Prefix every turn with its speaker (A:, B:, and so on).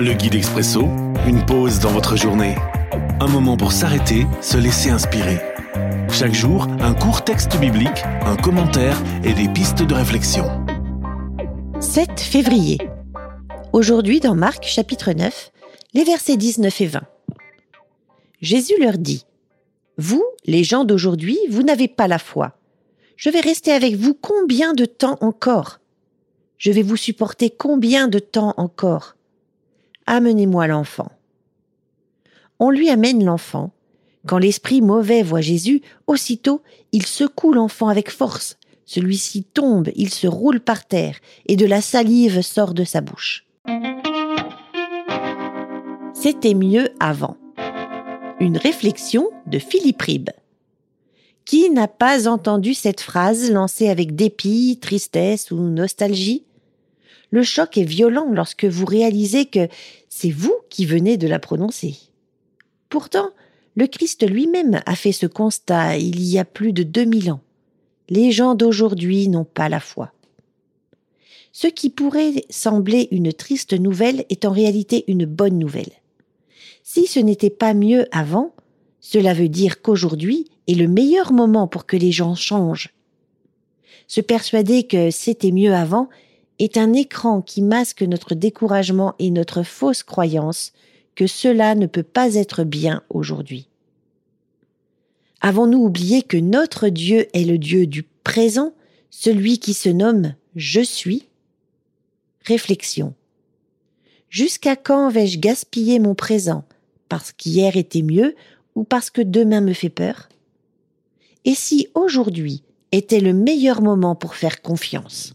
A: Le guide expresso, une pause dans votre journée. Un moment pour s'arrêter, se laisser inspirer. Chaque jour, un court texte biblique, un commentaire et des pistes de réflexion.
B: 7 février. Aujourd'hui dans Marc chapitre 9, les versets 19 et 20. Jésus leur dit, Vous, les gens d'aujourd'hui, vous n'avez pas la foi. Je vais rester avec vous combien de temps encore? Je vais vous supporter combien de temps encore? Amenez-moi l'enfant. On lui amène l'enfant. Quand l'esprit mauvais voit Jésus, aussitôt il secoue l'enfant avec force. Celui-ci tombe, il se roule par terre, et de la salive sort de sa bouche. C'était mieux avant. Une réflexion de Philippe Ribbe. Qui n'a pas entendu cette phrase lancée avec dépit, tristesse ou nostalgie? Le choc est violent lorsque vous réalisez que c'est vous qui venez de la prononcer. Pourtant, le Christ lui-même a fait ce constat il y a plus de 2000 ans. Les gens d'aujourd'hui n'ont pas la foi. Ce qui pourrait sembler une triste nouvelle est en réalité une bonne nouvelle. Si ce n'était pas mieux avant, cela veut dire qu'aujourd'hui est le meilleur moment pour que les gens changent. Se persuader que c'était mieux avant est un écran qui masque notre découragement et notre fausse croyance que cela ne peut pas être bien aujourd'hui. Avons-nous oublié que notre Dieu est le Dieu du présent, celui qui se nomme Je suis? Réflexion. Jusqu'à quand vais-je gaspiller mon présent? Parce qu'hier était mieux ou parce que demain me fait peur? Et si aujourd'hui était le meilleur moment pour faire confiance?